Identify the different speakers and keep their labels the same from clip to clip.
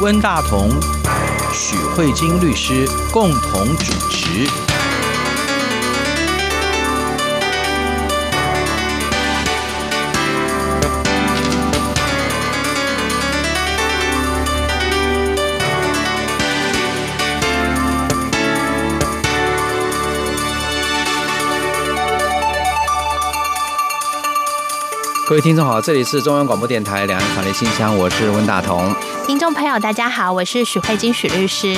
Speaker 1: 温大同、许慧晶律师共同主持。
Speaker 2: 各位听众好，这里是中央广播电台两岸法律信箱，我是温大同。
Speaker 3: 听众朋友大家好，我是许慧金许律师。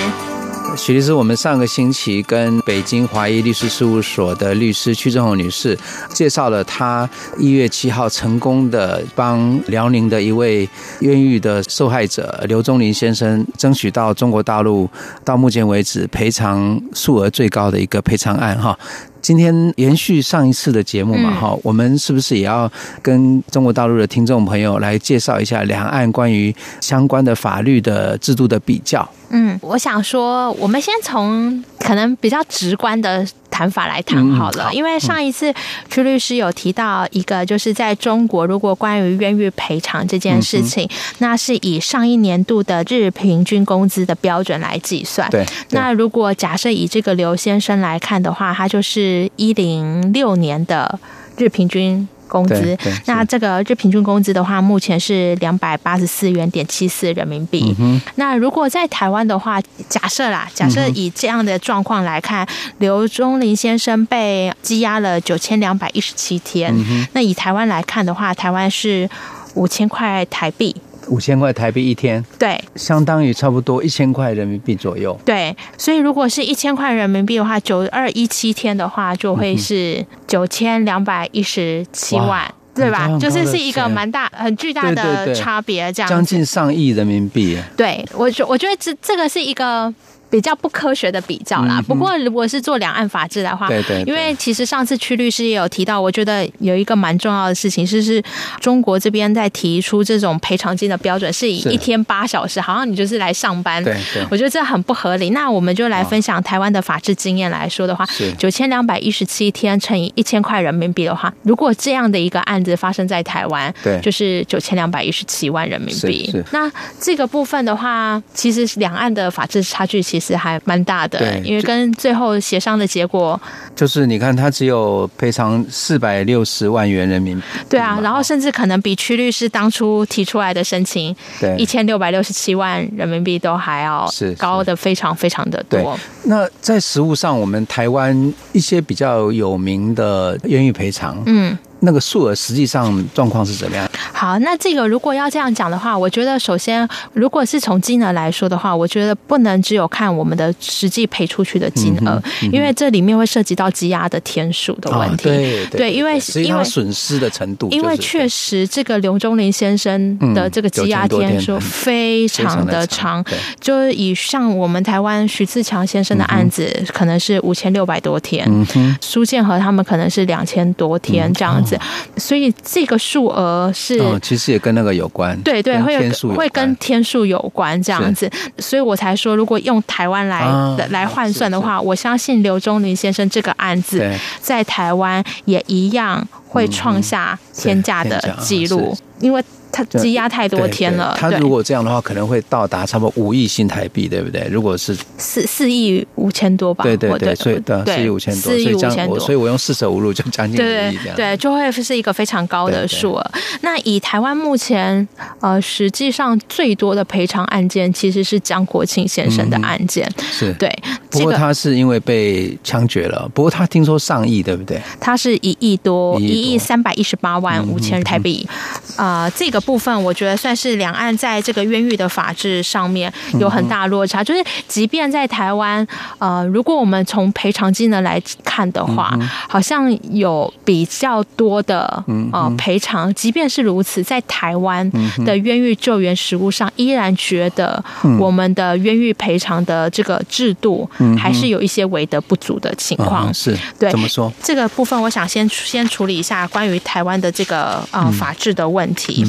Speaker 2: 许律师，我们上个星期跟北京华谊律师事务所的律师屈正红女士介绍了她一月七号成功的帮辽宁的一位冤狱的受害者刘忠林先生争取到中国大陆到目前为止赔偿数额最高的一个赔偿案哈。今天延续上一次的节目嘛，哈，我们是不是也要跟中国大陆的听众朋友来介绍一下两岸关于相关的法律的制度的比较？
Speaker 3: 嗯，我想说，我们先从可能比较直观的谈法来谈好了，因为上一次屈律师有提到一个，就是在中国，如果关于冤狱赔偿这件事情，那是以上一年度的日平均工资的标准来计算。对。那如果假设以这个刘先生来看的话，他就是一零六年的日平均。工资，那这个日平均工资的话，目前是两百八十四元点七四人民币。嗯。那如果在台湾的话，假设啦，假设以这样的状况来看，刘忠林先生被羁押了九千两百一十七天。嗯。那以台湾来看的话，台湾是五千块台币。
Speaker 2: 五千块台币一天，
Speaker 3: 对，
Speaker 2: 相当于差不多一千块人民币左右。
Speaker 3: 对，所以如果是一千块人民币的话，九二一七天的话，就会是九千两百一十七万，对吧？就是是一个蛮大、很巨大的差别，这样
Speaker 2: 将近上亿人民币。
Speaker 3: 对，我觉我觉得这这个是一个。比较不科学的比较啦。不过如果是做两岸法治的话，对对，因为其实上次屈律师也有提到，我觉得有一个蛮重要的事情，是是中国这边在提出这种赔偿金的标准，是以一天八小时，好像你就是来上班。对对，我觉得这很不合理。那我们就来分享台湾的法治经验来说的话，九千两百一十七天乘以一千块人民币的话，如果这样的一个案子发生在台湾，对，就是九千两百一十七万人民币。那这个部分的话，其实两岸的法治差距其实。其实还蛮大的，因为跟最后协商的结果
Speaker 2: 就是，你看他只有赔偿四百六十万元人民币，
Speaker 3: 对啊，然后甚至可能比屈律师当初提出来的申请，对一千六百六十七万人民币都还要是高的非常非常的多。
Speaker 2: 那在实物上，我们台湾一些比较有名的冤狱赔偿，嗯。那个数额实际上状况是怎么样？
Speaker 3: 好，那这个如果要这样讲的话，我觉得首先，如果是从金额来说的话，我觉得不能只有看我们的实际赔出去的金额，因为这里面会涉及到积压的天数的问题。哦、对对，因为因为
Speaker 2: 损失的程度、就是，
Speaker 3: 因为确实这个刘忠林先生的这个积压天数非常的长，嗯、就是以像我们台湾徐自强先生的案子，嗯、可能是五千六百多天，嗯、苏建和他们可能是两千多天这样子。所以这个数额是，
Speaker 2: 哦，其实也跟那个有关，
Speaker 3: 对对，会会跟天数有关这样子，所以我才说，如果用台湾来来换算的话，我相信刘忠林先生这个案子在台湾也一样会创下天价的记录，因为。他积压太多天了。
Speaker 2: 他如果这样的话，可能会到达差不多五亿新台币，对不对？如果是
Speaker 3: 四四亿五千多吧。
Speaker 2: 对对对，所以对四亿五千多，所以这样我所以我用四舍五入就将近五亿这样。
Speaker 3: 对，就会是一个非常高的数额。那以台湾目前呃，实际上最多的赔偿案件其实是江国庆先生的案件。是对，
Speaker 2: 不过他是因为被枪决了。不过他听说上亿，对不对？
Speaker 3: 他是一亿多，一亿三百一十八万五千台币。啊，这个。部分我觉得算是两岸在这个冤狱的法制上面有很大落差，就是即便在台湾，呃，如果我们从赔偿金额来看的话，好像有比较多的呃赔偿，即便是如此，在台湾的冤狱救援实务上，依然觉得我们的冤狱赔偿的这个制度还是有一些为的不足的情况。
Speaker 2: 是。对，怎么说？
Speaker 3: 这个部分我想先先处理一下关于台湾的这个呃法制的问题。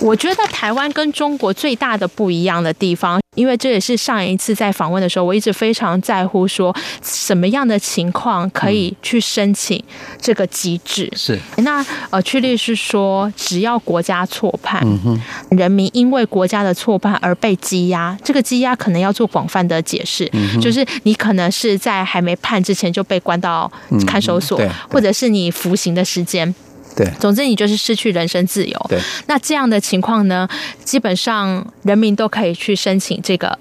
Speaker 3: 我觉得台湾跟中国最大的不一样的地方，因为这也是上一次在访问的时候，我一直非常在乎说什么样的情况可以去申请这个机制。
Speaker 2: 是
Speaker 3: 那呃，曲律师说，只要国家错判，
Speaker 2: 嗯，
Speaker 3: 人民因为国家的错判而被羁押，这个羁押可能要做广泛的解释，
Speaker 2: 嗯，
Speaker 3: 就是你可能是在还没判之前就被关到看守所，
Speaker 2: 嗯，
Speaker 3: 或者是你服刑的时间。
Speaker 2: 对，
Speaker 3: 总之你就是失去人身自由。
Speaker 2: 对，
Speaker 3: 那这样的情况呢，基本上人民都可以去申请这个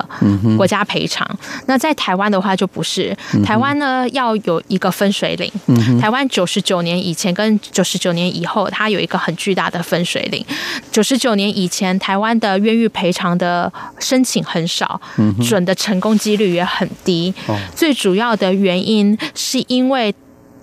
Speaker 3: 国家赔偿。嗯、那在台湾的话就不是，嗯、台湾呢要有一个分水岭。嗯、台湾九十九年以前跟九十九年以后，它有一个很巨大的分水岭。九十九年以前，台湾的冤狱赔偿的申请很少，嗯、准的成功几率也很低。哦、最主要的原因是因为。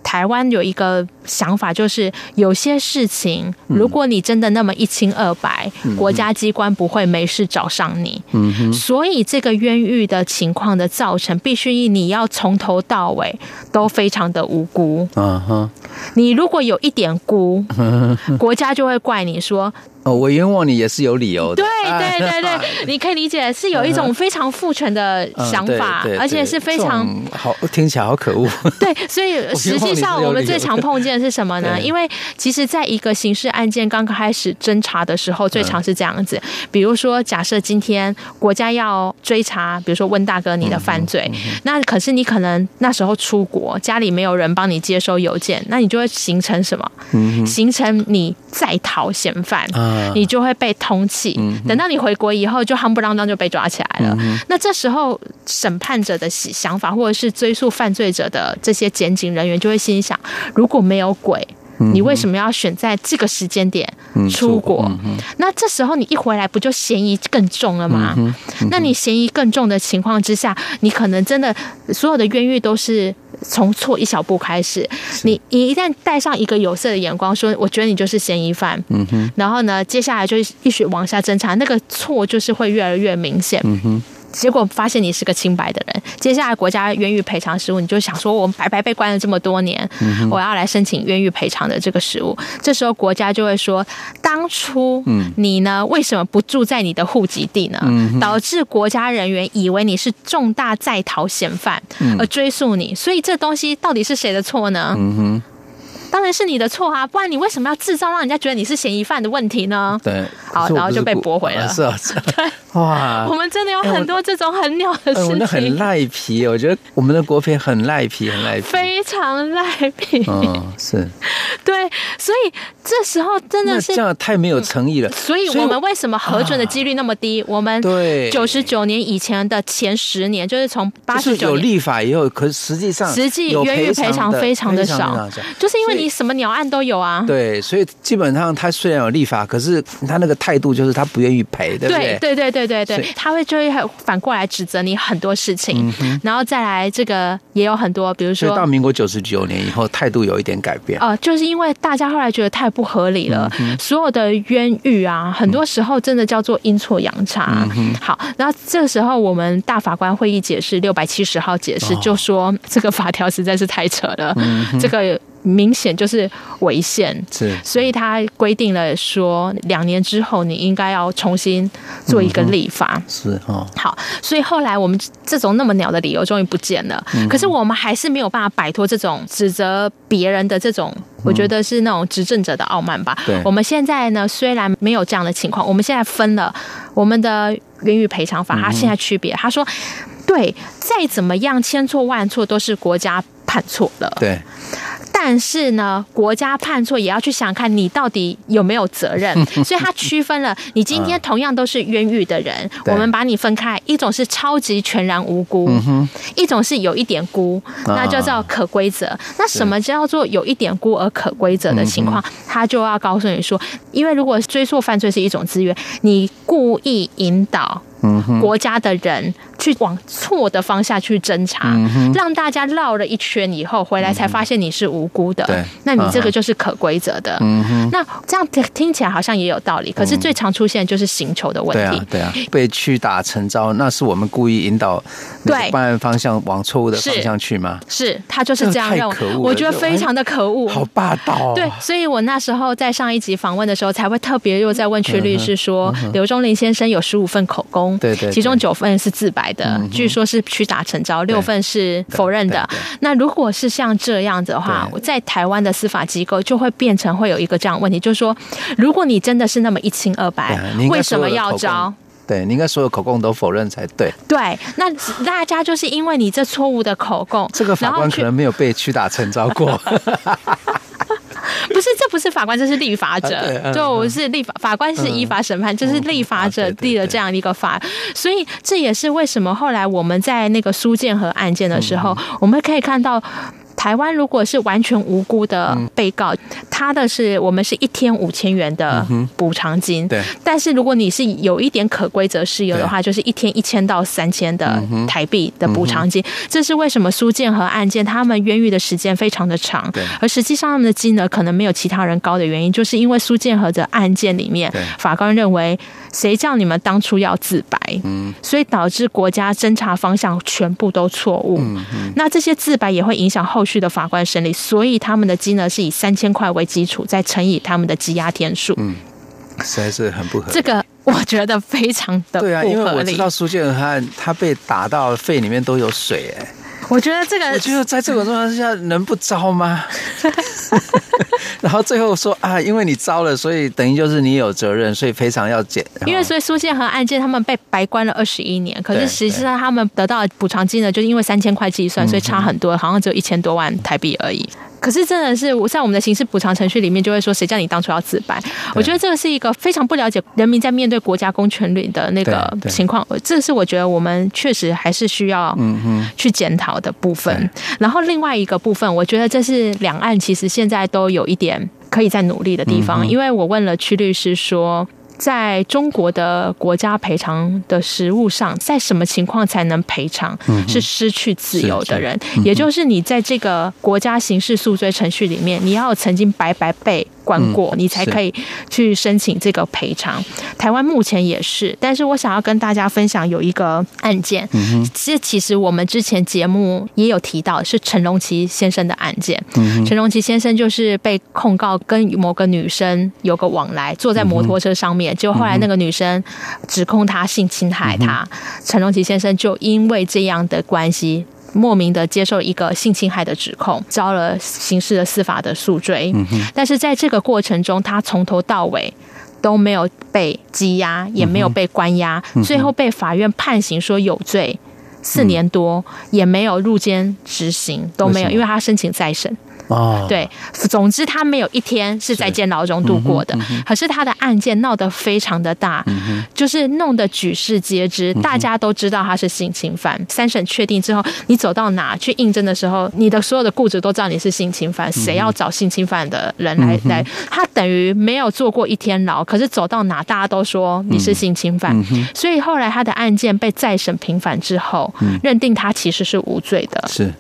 Speaker 3: 台湾有一个想法，就是有些事情，如果你真的那么一清二白，嗯、国家机关不会没事找上你。嗯、所以这个冤狱的情况的造成，必须你要从头到尾都非常的无辜。嗯、你如果有一点辜，国家就会怪你说。
Speaker 2: 哦，我冤枉你也是有理由的。
Speaker 3: 对对对对，你可以理解是有一种非常父权的想法，嗯、而且是非常
Speaker 2: 好，听起来好可恶。
Speaker 3: 对，所以实际上我们最常碰见的是什么呢？因为其实在一个刑事案件刚开始侦查的时候，最常是这样子。比如说，假设今天国家要追查，比如说温大哥你的犯罪，那可是你可能那时候出国，家里没有人帮你接收邮件，那你就会形成什么？嗯、形成你在逃嫌犯。嗯。你就会被通缉，等到你回国以后，就夯不啷当就被抓起来了。那这时候审判者的想法，或者是追诉犯罪者的这些检警人员，就会心想：如果没有鬼，你为什么要选在这个时间点出国？那这时候你一回来，不就嫌疑更重了吗？那你嫌疑更重的情况之下，你可能真的所有的冤狱都是。从错一小步开始，你你一旦带上一个有色的眼光，说我觉得你就是嫌疑犯，嗯，然后呢，接下来就一直往下侦查，那个错就是会越来越明显，嗯哼。结果发现你是个清白的人，接下来国家冤狱赔偿食物，你就想说，我们白白被关了这么多年，嗯、我要来申请冤狱赔偿的这个食物。这时候国家就会说，当初你呢为什么不住在你的户籍地呢？嗯、导致国家人员以为你是重大在逃嫌犯而追诉你，所以这东西到底是谁的错呢？嗯当然是你的错啊！不然你为什么要制造让人家觉得你是嫌疑犯的问题呢？
Speaker 2: 对，
Speaker 3: 好，然后就被驳回了。
Speaker 2: 是啊，是啊。
Speaker 3: 对，哇，我们真的有很多这种很鸟的事情。
Speaker 2: 那很赖皮，我觉得我们的国赔很赖皮，很赖皮，
Speaker 3: 非常赖皮。
Speaker 2: 嗯，是。
Speaker 3: 对，所以这时候真的是
Speaker 2: 这样太没有诚意了。
Speaker 3: 所以我们为什么核准的几率那么低？我们对九十九年以前的前十年，就是从八十九
Speaker 2: 有立法以后，可是实际上
Speaker 3: 实际冤狱赔偿非常的少，就是因为你。你什么鸟案都有啊？
Speaker 2: 对，所以基本上他虽然有立法，可是他那个态度就是他不愿意赔，对不对？
Speaker 3: 对对对对对对，他会就会反过来指责你很多事情，嗯、然后再来这个也有很多，比如说
Speaker 2: 到民国九十九年以后，态度有一点改变。哦、
Speaker 3: 呃，就是因为大家后来觉得太不合理了，嗯、所有的冤狱啊，很多时候真的叫做阴错阳差。嗯、好，然后这个时候我们大法官会议解释六百七十号解释就说，哦、这个法条实在是太扯了，嗯、这个。明显就是违宪，是，所以他规定了说，两年之后你应该要重新做一个立法，
Speaker 2: 嗯、是哦。
Speaker 3: 好，所以后来我们这种那么鸟的理由终于不见了，嗯、可是我们还是没有办法摆脱这种指责别人的这种，我觉得是那种执政者的傲慢吧。我们现在呢，虽然没有这样的情况，我们现在分了我们的冤狱赔偿法，它现在区别，他说，对，再怎么样千错万错都是国家判错了，
Speaker 2: 对。
Speaker 3: 但是呢，国家判错也要去想看你到底有没有责任，所以他区分了。你今天同样都是冤狱的人，我们把你分开，一种是超级全然无辜，一种是有一点辜，那就叫可归责。那什么叫做有一点辜而可归责的情况？他就要告诉你说，因为如果追溯犯罪是一种资源，你故意引导国家的人。去往错的方向去侦查，嗯、让大家绕了一圈以后回来才发现你是无辜的。对、嗯，那你这个就是可规则的。嗯，那这样听起来好像也有道理，可是最常出现就是刑求的问题。
Speaker 2: 对啊，对啊，被屈打成招，那是我们故意引导对办案方向往错误的方向去吗？
Speaker 3: 是，他就是这样认为。我觉得非常的可恶，
Speaker 2: 好霸道、哦。
Speaker 3: 对，所以我那时候在上一集访问的时候，才会特别又在问曲律师说，刘忠林先生有十五份口供，对对，其中九份是自白的，据说是屈打成招，六份是否认的。那如果是像这样子的话，在台湾的司法机构就会变成会有一个这样问题，就是说，如果你真的是那么一清二白，为什么要招？
Speaker 2: 对，你应该所有口供都否认才对。
Speaker 3: 对，那大家就是因为你这错误的口供，
Speaker 2: 这个法官可能没有被屈打成招过。
Speaker 3: 不是，这不是法官，这是立法者。啊、就是立法法官是依法审判，就、嗯、是立法者立了这样的一个法，所以这也是为什么后来我们在那个苏建和案件的时候，嗯、我们可以看到。台湾如果是完全无辜的被告，嗯、他的是我们是一天五千元的补偿金。对。但是如果你是有一点可归责事由的话，就是一天一千到三千的台币的补偿金。这是为什么苏建和案件他们冤狱的时间非常的长，而实际上他们的金额可能没有其他人高的原因，就是因为苏建和的案件里面，法官认为谁叫你们当初要自白，嗯所以导致国家侦查方向全部都错误。嗯那这些自白也会影响后续。的法官审理，所以他们的金额是以三千块为基础，再乘以他们的羁押天数。嗯，
Speaker 2: 实在是很不合理。
Speaker 3: 这个我觉得非常的。对啊，因为
Speaker 2: 我知道苏建和他他被打到肺里面都有水，哎。
Speaker 3: 我觉得这个，
Speaker 2: 我觉得在这种状况之下能不招吗？然后最后说啊，因为你招了，所以等于就是你有责任，所以非常要减。
Speaker 3: 因为所以苏建和案件他们被白关了二十一年，可是实际上他们得到补偿金呢，就是因为三千块计算，所以差很多，好像只有一千多万台币而已。可是真的是我，在我们的刑事补偿程序里面，就会说，谁叫你当初要自白？我觉得这个是一个非常不了解人民在面对国家公权力的那个情况。这是我觉得我们确实还是需要去检讨的部分。然后另外一个部分，我觉得这是两岸其实现在都有一点可以再努力的地方。因为我问了屈律师说。在中国的国家赔偿的实务上，在什么情况才能赔偿？是失去自由的人，也就是你在这个国家刑事诉追程序里面，你要曾经白白被。关过，你才可以去申请这个赔偿。台湾目前也是，但是我想要跟大家分享有一个案件，这其实我们之前节目也有提到，是陈荣奇先生的案件。嗯陈荣奇先生就是被控告跟某个女生有个往来，坐在摩托车上面，结果后来那个女生指控他性侵害他，陈荣奇先生就因为这样的关系。莫名的接受一个性侵害的指控，遭了刑事的司法的诉追。但是在这个过程中，他从头到尾都没有被羁押，也没有被关押，最后被法院判刑说有罪，四年多也没有入监执行，都没有，因为他申请再审。哦，对，总之他没有一天是在监牢中度过的。可是他的案件闹得非常的大，就是弄得举世皆知，大家都知道他是性侵犯。三审确定之后，你走到哪去应征的时候，你的所有的雇主都知道你是性侵犯。谁要找性侵犯的人来来？他等于没有坐过一天牢，可是走到哪大家都说你是性侵犯。所以后来他的案件被再审平反之后，认定他其实是无罪的。是。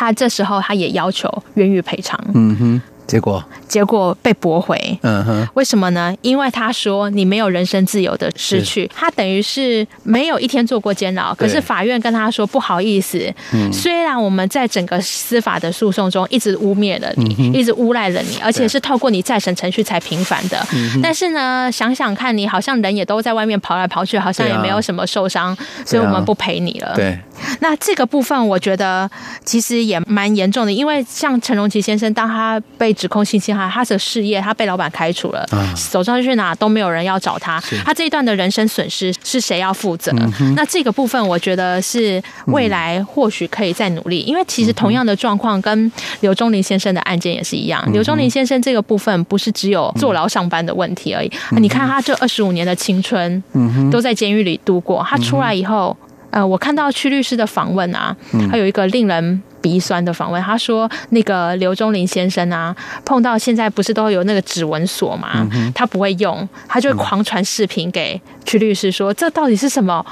Speaker 3: 他这时候他也要求冤狱赔偿。嗯哼。
Speaker 2: 结果，
Speaker 3: 结果被驳回。嗯哼，为什么呢？因为他说你没有人身自由的失去，他等于是没有一天坐过监牢。可是法院跟他说不好意思，虽然我们在整个司法的诉讼中一直污蔑了你，一直诬赖了你，而且是透过你再审程序才平反的。但是呢，想想看你好像人也都在外面跑来跑去，好像也没有什么受伤，所以我们不赔你了。对，那这个部分我觉得其实也蛮严重的，因为像陈荣奇先生，当他被指控性侵害，他的事业他被老板开除了，走上去哪都没有人要找他，他这一段的人生损失是谁要负责？那这个部分我觉得是未来或许可以再努力，因为其实同样的状况跟刘忠林先生的案件也是一样。刘忠林先生这个部分不是只有坐牢上班的问题而已，你看他这二十五年的青春都在监狱里度过，他出来以后，呃，我看到屈律师的访问啊，他有一个令人。鼻酸的访问，他说：“那个刘忠林先生啊，碰到现在不是都有那个指纹锁嘛？他不会用，他就会狂传视频给曲律师说：‘这到底是什么？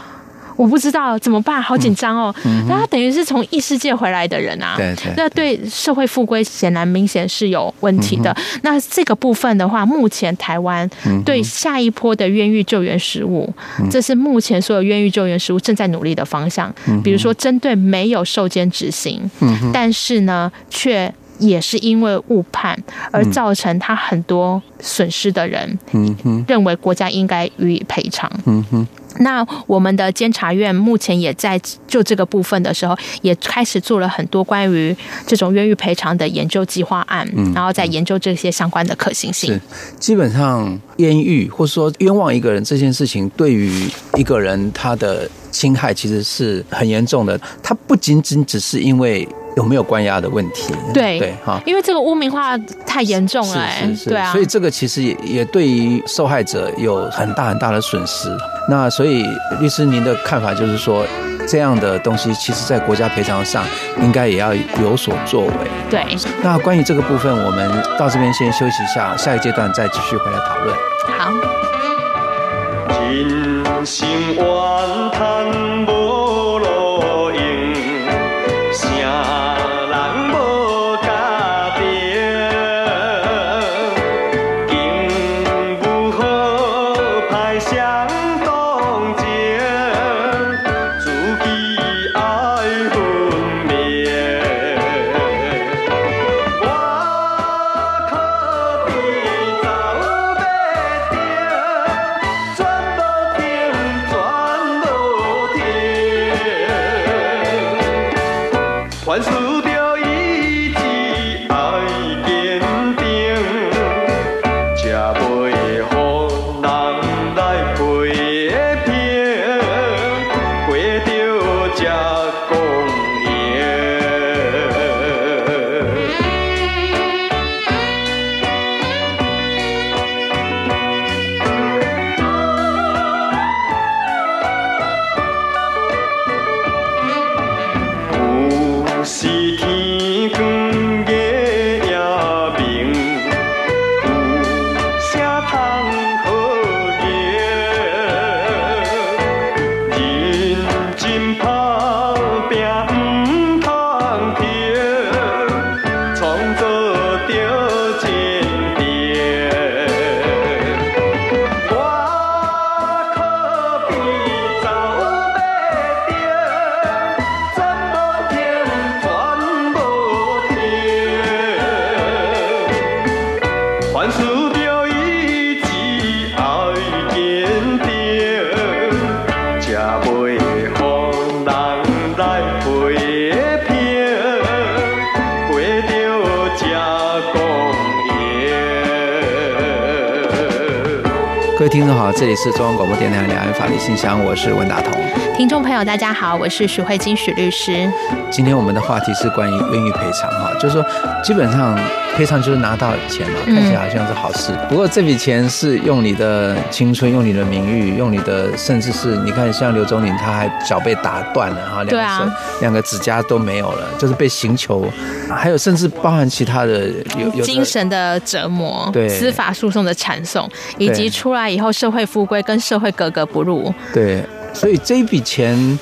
Speaker 3: 我不知道怎么办，好紧张哦。那、嗯、他等于是从异世界回来的人啊，
Speaker 2: 对对，
Speaker 3: 那对。社会复归显然明显是有问题的。嗯、那这个部分的话，目前台湾对下一波的冤狱救援实务，嗯、这是目前所有冤狱救援实务正在努力的方向。嗯、比如说，针对没有受监执行，嗯、但是呢，却也是因为误判而造成他很多损失的人，嗯哼，认为国家应该予以赔偿，嗯哼。那我们的监察院目前也在就这个部分的时候，也开始做了很多关于这种冤狱赔偿的研究计划案，嗯，然后在研究这些相关的可行性。
Speaker 2: 是，基本上冤狱或者说冤枉一个人这件事情，对于一个人他的侵害其实是很严重的。他不仅仅只是因为。有没有关押的问题？
Speaker 3: 对对哈，因为这个污名化太严重了，
Speaker 2: 是是是，
Speaker 3: 对啊，
Speaker 2: 所以这个其实也也对于受害者有很大很大的损失。那所以律师您的看法就是说，这样的东西其实在国家赔偿上应该也要有所作为。
Speaker 3: 对，
Speaker 2: 那关于这个部分，我们到这边先休息一下，下一阶段再继续回来讨论。
Speaker 3: 好。
Speaker 2: 这里是中央广播电台两岸法律信箱，我是文大同。
Speaker 3: 听众朋友，大家好，我是许慧金许律师。
Speaker 2: 今天我们的话题是关于冤狱赔偿哈，就是说基本上赔偿就是拿到钱嘛，看起来好像是好事。嗯、不过这笔钱是用你的青春，用你的名誉，用你的，甚至是你看像刘宗宁，他还脚被打断了哈，两个手、啊、两个指甲都没有了，就是被刑求，还有甚至包含其他的有有
Speaker 3: 精神的折磨，
Speaker 2: 对
Speaker 3: 司法诉讼的缠讼，以及出来以后社会复归跟社会格格不入，
Speaker 2: 对。所以这一笔钱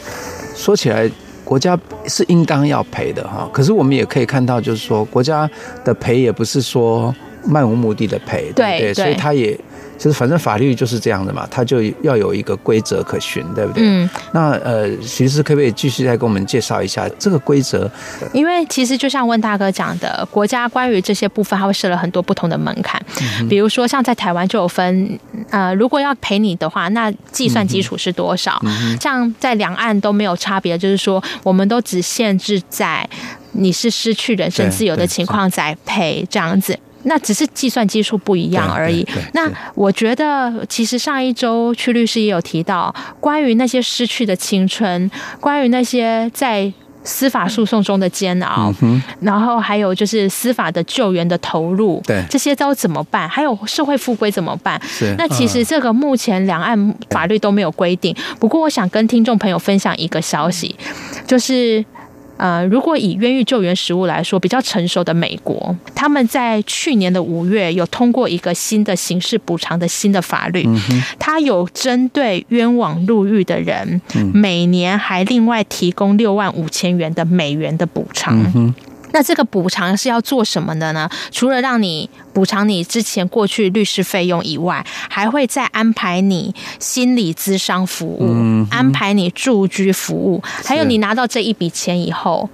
Speaker 2: 说起来，国家是应当要赔的哈。可是我们也可以看到，就是说国家的赔也不是说漫无目的的赔，对？对，所以他也。就是反正法律就是这样的嘛，它就要有一个规则可循，对不对？嗯。那呃，其实可不可以继续再给我们介绍一下这个规则？
Speaker 3: 因为其实就像温大哥讲的，国家关于这些部分，它会设了很多不同的门槛。嗯、比如说，像在台湾就有分，呃，如果要赔你的话，那计算基础是多少？嗯嗯、像在两岸都没有差别，就是说，我们都只限制在你是失去人身自由的情况再赔这样子。那只是计算基数不一样而已。那我觉得，其实上一周曲律师也有提到，关于那些失去的青春，关于那些在司法诉讼中的煎熬，嗯、然后还有就是司法的救援的投入，
Speaker 2: 对
Speaker 3: 这些都怎么办？还有社会复归怎么办？
Speaker 2: 是
Speaker 3: 那其实这个目前两岸法律都没有规定。不过，我想跟听众朋友分享一个消息，就是。呃，如果以冤狱救援实务来说，比较成熟的美国，他们在去年的五月有通过一个新的刑事补偿的新的法律，它有针对冤枉入狱的人，每年还另外提供六万五千元的美元的补偿。那这个补偿是要做什么的呢？除了让你补偿你之前过去律师费用以外，还会再安排你心理咨商服务，安排你住居服务，还有你拿到这一笔钱以后，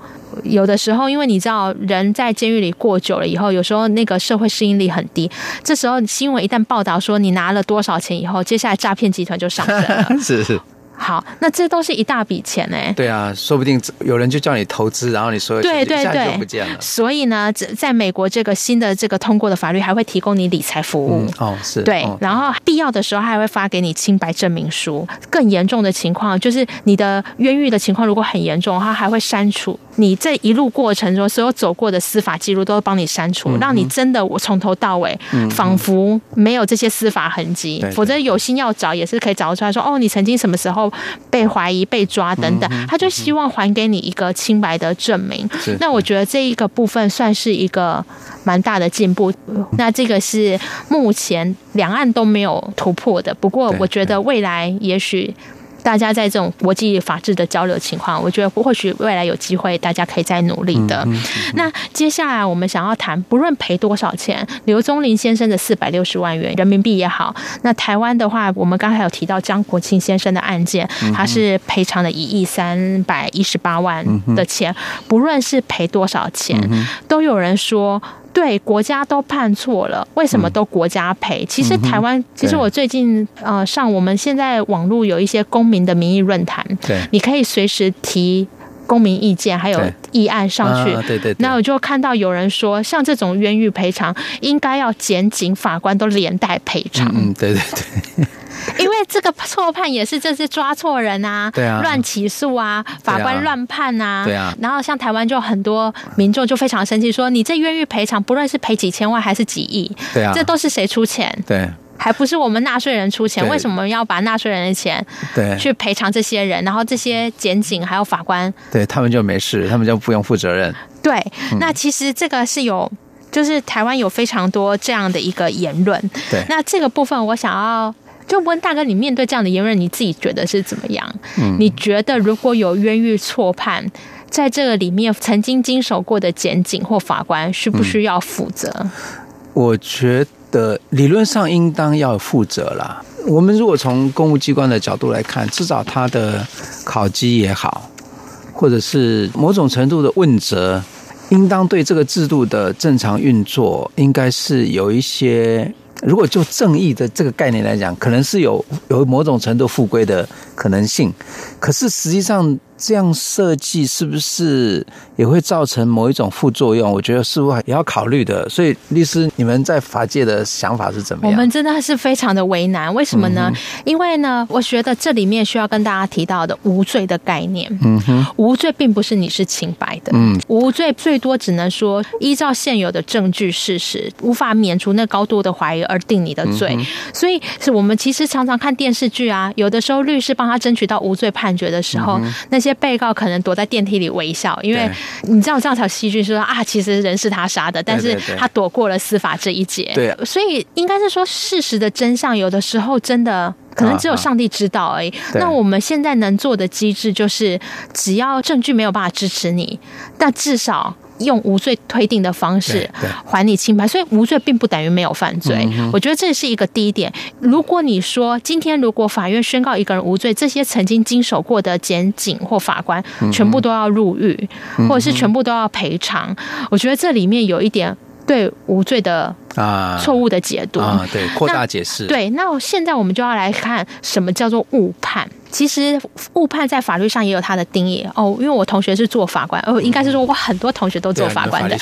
Speaker 3: 有的时候因为你知道人在监狱里过久了以后，有时候那个社会适应力很低，这时候新闻一旦报道说你拿了多少钱以后，接下来诈骗集团就上身了。
Speaker 2: 是 是。
Speaker 3: 好，那这都是一大笔钱呢。
Speaker 2: 对啊，说不定有人就叫你投资，然后你说对对对，就不见了。
Speaker 3: 所以呢，在美国这个新的这个通过的法律，还会提供你理财服务。
Speaker 2: 嗯、哦，是。
Speaker 3: 对，
Speaker 2: 哦、
Speaker 3: 然后必要的时候还会发给你清白证明书。更严重的情况，就是你的冤狱的情况如果很严重，他还会删除你这一路过程中所有走过的司法记录，都会帮你删除，嗯、让你真的我从头到尾，嗯、仿佛没有这些司法痕迹。对对对，否则有心要找，也是可以找出来说，哦，你曾经什么时候被怀疑。被抓等等，他就希望还给你一个清白的证明。那我觉得这一个部分算是一个蛮大的进步。那这个是目前两岸都没有突破的。不过我觉得未来也许。大家在这种国际法治的交流情况，我觉得或许未来有机会，大家可以再努力的。嗯嗯嗯、那接下来我们想要谈，不论赔多少钱，刘宗林先生的四百六十万元人民币也好，那台湾的话，我们刚才有提到江国庆先生的案件，他是赔偿了一亿三百一十八万的钱，不论是赔多少钱，都有人说。对，国家都判错了，为什么都国家赔？嗯、其实台湾，其实我最近呃上我们现在网络有一些公民的民意论坛，对，你可以随时提公民意见，还有议案上去。对对。那我就看到有人说，像这种冤狱赔偿，应该要检警法官都连带赔偿。
Speaker 2: 嗯，对对对。
Speaker 3: 因为这个错判也是这是抓错人啊，对啊，乱起诉啊，法官乱判啊，对啊。然后像台湾就很多民众就非常生气，说你这冤狱赔偿，不论是赔几千万还是几亿，对啊，这都是谁出钱？对，还不是我们纳税人出钱？为什么要把纳税人的钱对去赔偿这些人？然后这些检警还有法官，
Speaker 2: 对他们就没事，他们就不用负责任。
Speaker 3: 对，那其实这个是有，就是台湾有非常多这样的一个言论。对，那这个部分我想要。就问大哥，你面对这样的言论，你自己觉得是怎么样？嗯，你觉得如果有冤狱错判，在这个里面曾经经手过的检警或法官，需不需要负责？嗯，
Speaker 2: 我觉得理论上应当要负责啦。我们如果从公务机关的角度来看，至少他的考绩也好，或者是某种程度的问责，应当对这个制度的正常运作，应该是有一些。如果就正义的这个概念来讲，可能是有有某种程度复归的可能性，可是实际上。这样设计是不是也会造成某一种副作用？我觉得是不是也要考虑的。所以，律师，你们在法界的想法是怎么样？
Speaker 3: 我们真的是非常的为难。为什么呢？嗯、因为呢，我觉得这里面需要跟大家提到的无罪的概念。嗯哼，无罪并不是你是清白的。嗯，无罪最多只能说依照现有的证据事实，无法免除那高度的怀疑而定你的罪。嗯、所以，是我们其实常常看电视剧啊，有的时候律师帮他争取到无罪判决的时候，嗯、那些。被告可能躲在电梯里微笑，因为你知道这样才戏剧说啊，其实人是他杀的，但是他躲过了司法这一劫。对，所以应该是说事实的真相，有的时候真的可能只有上帝知道而已。那我们现在能做的机制就是，只要证据没有办法支持你，但至少。用无罪推定的方式还你清白，所以无罪并不等于没有犯罪。我觉得这是一个第一点。如果你说今天如果法院宣告一个人无罪，这些曾经经手过的检警或法官全部都要入狱，或者是全部都要赔偿，我觉得这里面有一点对无罪的啊错误的解读
Speaker 2: 啊，对扩大解释。
Speaker 3: 对，那现在我们就要来看什么叫做误判。其实误判在法律上也有它的定义哦，因为我同学是做法官，哦，应该是说我很多同学都做法官的。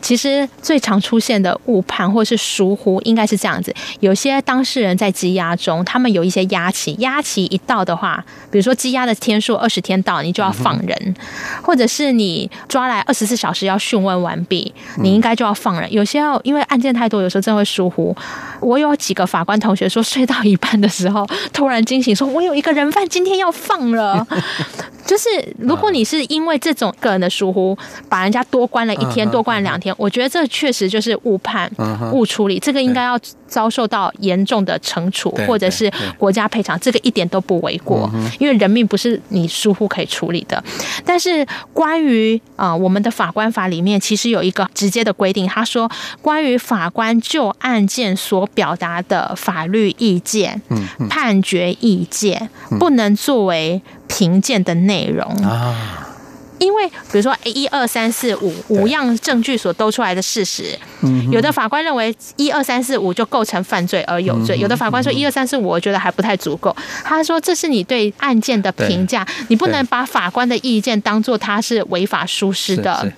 Speaker 3: 其实最常出现的误判或是疏忽，应该是这样子：有些当事人在羁押中，他们有一些押期，押期一到的话，比如说羁押的天数二十天到，你就要放人，或者是你抓来二十四小时要讯问完毕，你应该就要放人。有些因为案件太多，有时候真的会疏忽。我有几个法官同学说，睡到一半的时候突然惊醒，说我有一个人犯。今天要放了，就是如果你是因为这种个人的疏忽，把人家多关了一天，多关了两天，我觉得这确实就是误判、误处理，这个应该要遭受到严重的惩处，或者是国家赔偿，这个一点都不为过，因为人命不是你疏忽可以处理的。但是关于啊，我们的法官法里面其实有一个直接的规定，他说关于法官就案件所表达的法律意见、判决意见，不能作为评鉴的内容。啊。因为比如说一二三四五五样证据所兜出来的事实，有的法官认为一二三四五就构成犯罪而有罪，有的法官说一二三四五我觉得还不太足够。他说这是你对案件的评价，你不能把法官的意见当做他是违法疏失的。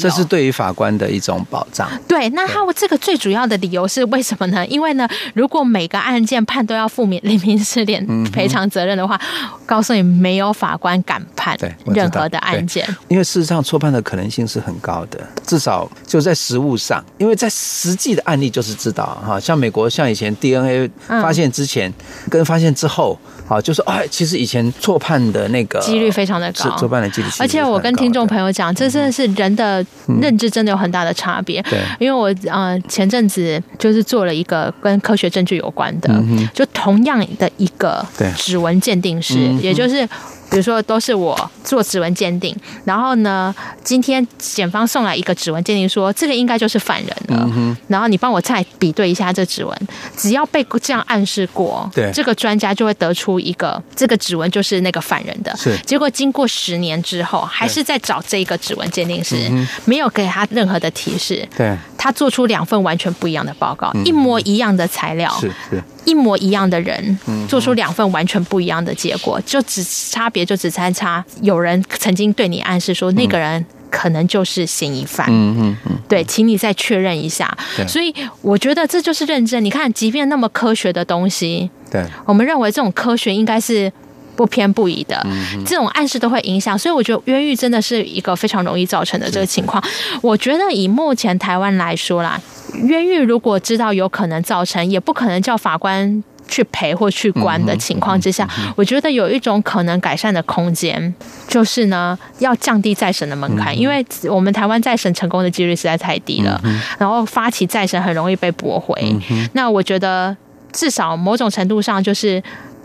Speaker 2: 这是对于法官的一种保障。
Speaker 3: 对，那他这个最主要的理由是为什么呢？因为呢，如果每个案件判都要负民民事连赔偿责任的话，告诉你，没有法官敢判任何的案件。
Speaker 2: 因为事实上错判的可能性是很高的，至少就在实务上，因为在实际的案例就是知道哈，像美国像以前 DNA 发现之前跟发现之后。好，就是哎，其实以前错判的那个
Speaker 3: 几率非常的高，
Speaker 2: 错判的几率。
Speaker 3: 而且我跟听众朋友讲，这真的是人的认知真的有很大的差别。对，因为我呃前阵子就是做了一个跟科学证据有关的，就同样的一个指纹鉴定师，也就是。比如说，都是我做指纹鉴定，然后呢，今天检方送来一个指纹鉴定，说这个应该就是犯人了。嗯、然后你帮我再比对一下这指纹，只要被这样暗示过，对，这个专家就会得出一个这个指纹就是那个犯人的。是，结果经过十年之后，还是在找这个指纹鉴定师，没有给他任何的提示。对，他做出两份完全不一样的报告，嗯、一模一样的材料。是是。一模一样的人做出两份完全不一样的结果，就只差别就只参差有人曾经对你暗示说那个人可能就是嫌疑犯。嗯嗯嗯，对，请你再确认一下。所以我觉得这就是认证。你看，即便那么科学的东西，对，我们认为这种科学应该是不偏不倚的，这种暗示都会影响。所以我觉得冤狱真的是一个非常容易造成的这个情况。我觉得以目前台湾来说啦。冤狱如果知道有可能造成，也不可能叫法官去赔或去关的情况之下，我觉得有一种可能改善的空间，就是呢，要降低再审的门槛，因为我们台湾再审成功的几率实在太低了，然后发起再审很容易被驳回。那我觉得至少某种程度上就是。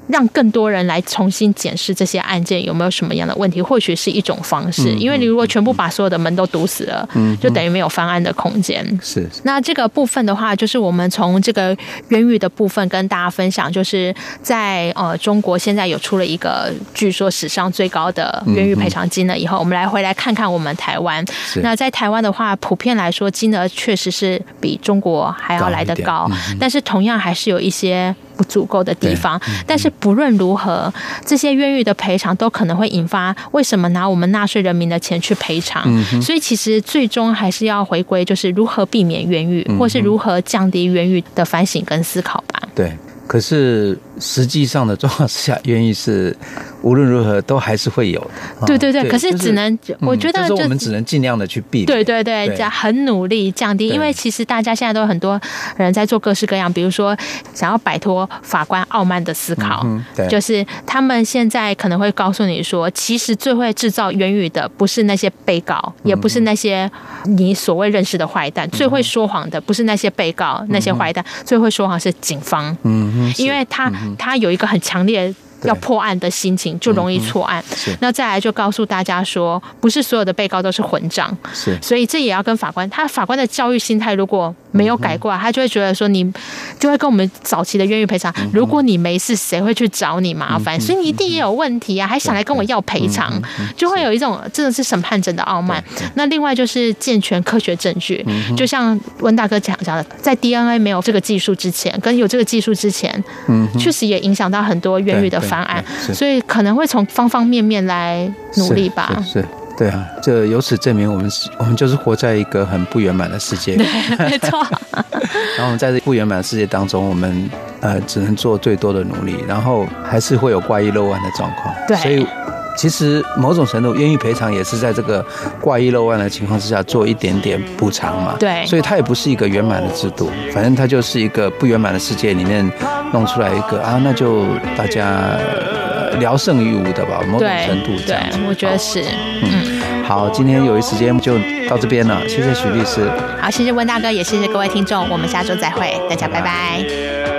Speaker 3: 让更多人来重新检视这些案件有没有什么样的问题，或许是一种方式。因为你如果全部把所有的门都堵死了，就等于没有翻案的空间。是。那这个部分的话，就是我们从这个冤狱的部分跟大家分享，就是在呃中国现在有出了一个据说史上最高的冤狱赔偿金了以后，我们来回来看看我们台湾。那在台湾的话，普遍来说金额确实是比中国还要来得高，但是同样还是有一些。不足够的地方，但是不论如何，这些冤狱的赔偿都可能会引发为什么拿我们纳税人民的钱去赔偿？所以其实最终还是要回归，就是如何避免冤狱，或是如何降低冤狱的反省跟思考吧。
Speaker 2: 对，可是。实际上的状况之下，冤狱是无论如何都还是会有的。
Speaker 3: 对对对，可是只能我觉得，
Speaker 2: 就是我们只能尽量的去避免。
Speaker 3: 对对对，很努力降低，因为其实大家现在都有很多人在做各式各样，比如说想要摆脱法官傲慢的思考，就是他们现在可能会告诉你说，其实最会制造冤狱的不是那些被告，也不是那些你所谓认识的坏蛋，最会说谎的不是那些被告那些坏蛋，最会说谎是警方。嗯，因为他。他有一个很强烈要破案的心情，就容易错案。那再来就告诉大家说，不是所有的被告都是混账。是，所以这也要跟法官，他法官的教育心态如果没有改过来，他就会觉得说，你就会跟我们早期的冤狱赔偿。如果你没事，谁会去找你麻烦？所以你一定也有问题啊，还想来跟我要赔偿，就会有一种真的是审判者的傲慢。那另外就是健全科学证据，就像温大哥讲讲的，在 DNA 没有这个技术之前，跟有这个技术之前，嗯，确实也影响到很多冤狱的翻案，所以可能会从方方面面来努力吧。是。
Speaker 2: 对啊，这由此证明我们是，我们就是活在一个很不圆满的世界。
Speaker 3: 对，没错。
Speaker 2: 然后我们在这不圆满的世界当中，我们呃只能做最多的努力，然后还是会有挂一漏万的状况。对。所以其实某种程度，愿意赔偿也是在这个挂一漏万的情况之下做一点点补偿嘛。对。所以它也不是一个圆满的制度，反正它就是一个不圆满的世界里面弄出来一个啊，那就大家。聊胜于无的吧，某种程度这
Speaker 3: 样我觉得是。嗯，
Speaker 2: 好，今天有一时间就到这边了，谢谢许律师。
Speaker 3: 好，谢谢温大哥，也谢谢各位听众，我们下周再会，大家拜拜。